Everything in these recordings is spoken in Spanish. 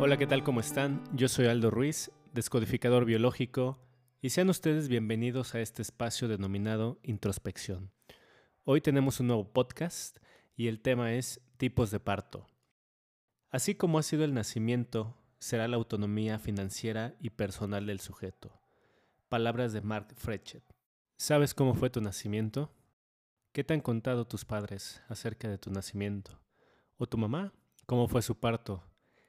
Hola, ¿qué tal? ¿Cómo están? Yo soy Aldo Ruiz, descodificador biológico, y sean ustedes bienvenidos a este espacio denominado Introspección. Hoy tenemos un nuevo podcast y el tema es tipos de parto. Así como ha sido el nacimiento, será la autonomía financiera y personal del sujeto. Palabras de Mark Frechet. ¿Sabes cómo fue tu nacimiento? ¿Qué te han contado tus padres acerca de tu nacimiento? ¿O tu mamá? ¿Cómo fue su parto?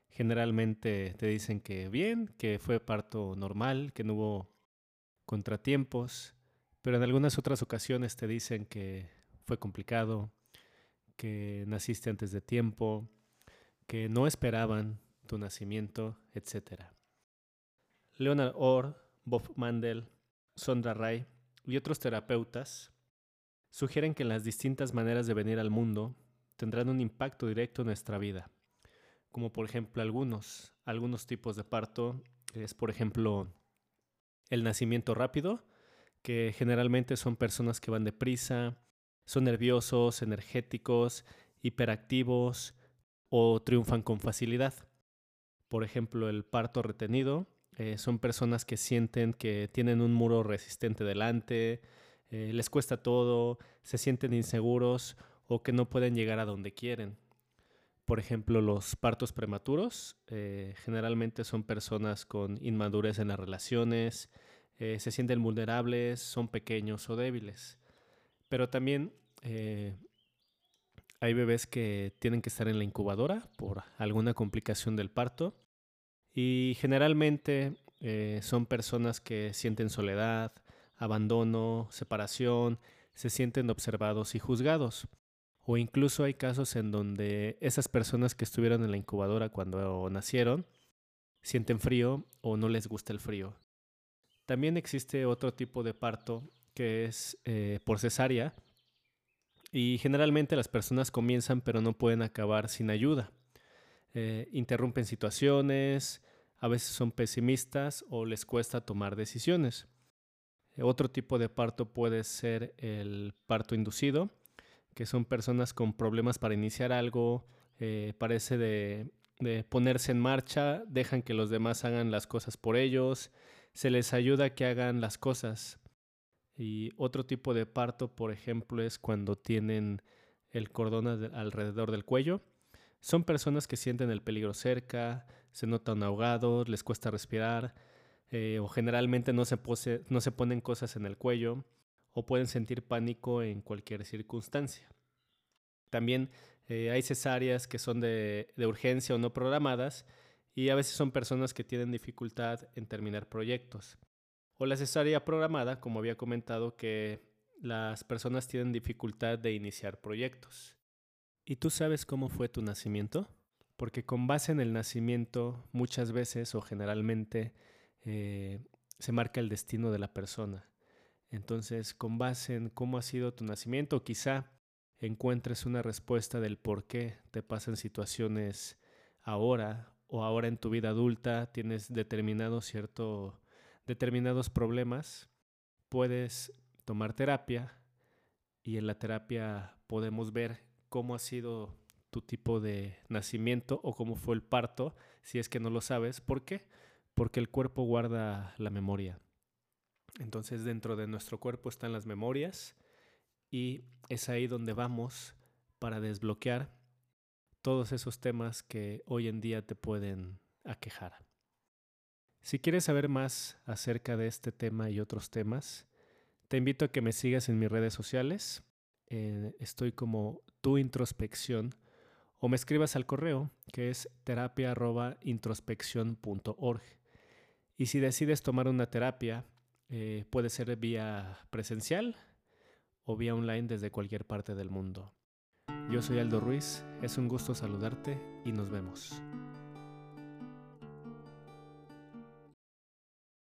Generalmente te dicen que bien, que fue parto normal, que no hubo contratiempos, pero en algunas otras ocasiones te dicen que fue complicado, que naciste antes de tiempo, que no esperaban tu nacimiento, etc. Leonard Orr, Bob Mandel, Sondra Ray y otros terapeutas sugieren que las distintas maneras de venir al mundo tendrán un impacto directo en nuestra vida como por ejemplo algunos, algunos tipos de parto, es por ejemplo el nacimiento rápido, que generalmente son personas que van deprisa, son nerviosos, energéticos, hiperactivos o triunfan con facilidad. Por ejemplo, el parto retenido eh, son personas que sienten que tienen un muro resistente delante, eh, les cuesta todo, se sienten inseguros o que no pueden llegar a donde quieren. Por ejemplo, los partos prematuros eh, generalmente son personas con inmadurez en las relaciones, eh, se sienten vulnerables, son pequeños o débiles. Pero también eh, hay bebés que tienen que estar en la incubadora por alguna complicación del parto y generalmente son personas que sienten soledad, abandono, separación, se sienten observados y juzgados. O incluso hay casos en donde esas personas que estuvieron en la incubadora cuando nacieron sienten frío o no les gusta el frío. También existe otro tipo de parto que es eh, por cesárea y generalmente las personas comienzan pero no pueden acabar sin ayuda. Eh, interrumpen situaciones, a veces son pesimistas o les cuesta tomar decisiones. otro tipo de parto puede ser el parto inducido, que son personas con problemas para iniciar algo, eh, parece de, ponerse en marcha, dejan que los demás hagan las cosas por ellos, se les ayuda a que hagan las cosas. Y otro tipo de parto, por ejemplo, es cuando tienen el cordón alrededor del cuello. Son personas que sienten el peligro cerca, se notan ahogados, les cuesta respirar, eh, o generalmente no se, no se ponen cosas en el cuello o pueden sentir pánico en cualquier circunstancia. También eh, hay cesáreas que son de, urgencia o no programadas y a veces son personas que tienen dificultad en terminar proyectos. O la cesárea programada, como había comentado, que las personas tienen dificultad de iniciar proyectos. ¿Y tú sabes cómo fue tu nacimiento? Porque con base en el nacimiento muchas veces o generalmente eh, se marca el destino de la persona. Entonces, con base en cómo ha sido tu nacimiento, quizá encuentres una respuesta del por qué te pasan situaciones ahora o ahora en tu vida adulta tienes determinado cierto, determinados problemas, puedes tomar terapia y en la terapia podemos ver cómo ha sido tu tipo de nacimiento o cómo fue el parto, si es que no lo sabes. ¿Por qué? Porque el cuerpo guarda la memoria. Entonces dentro de nuestro cuerpo están las memorias y es ahí donde vamos para desbloquear todos esos temas que hoy en día te pueden aquejar. Si quieres saber más acerca de este tema y otros temas, te invito a que me sigas en mis redes sociales. Eh, estoy como tu introspección o me escribas al correo que es terapia.introspección.org. Y si decides tomar una terapia, eh, puede ser vía presencial o vía online desde cualquier parte del mundo. Yo soy Aldo Ruiz, es un gusto saludarte y nos vemos.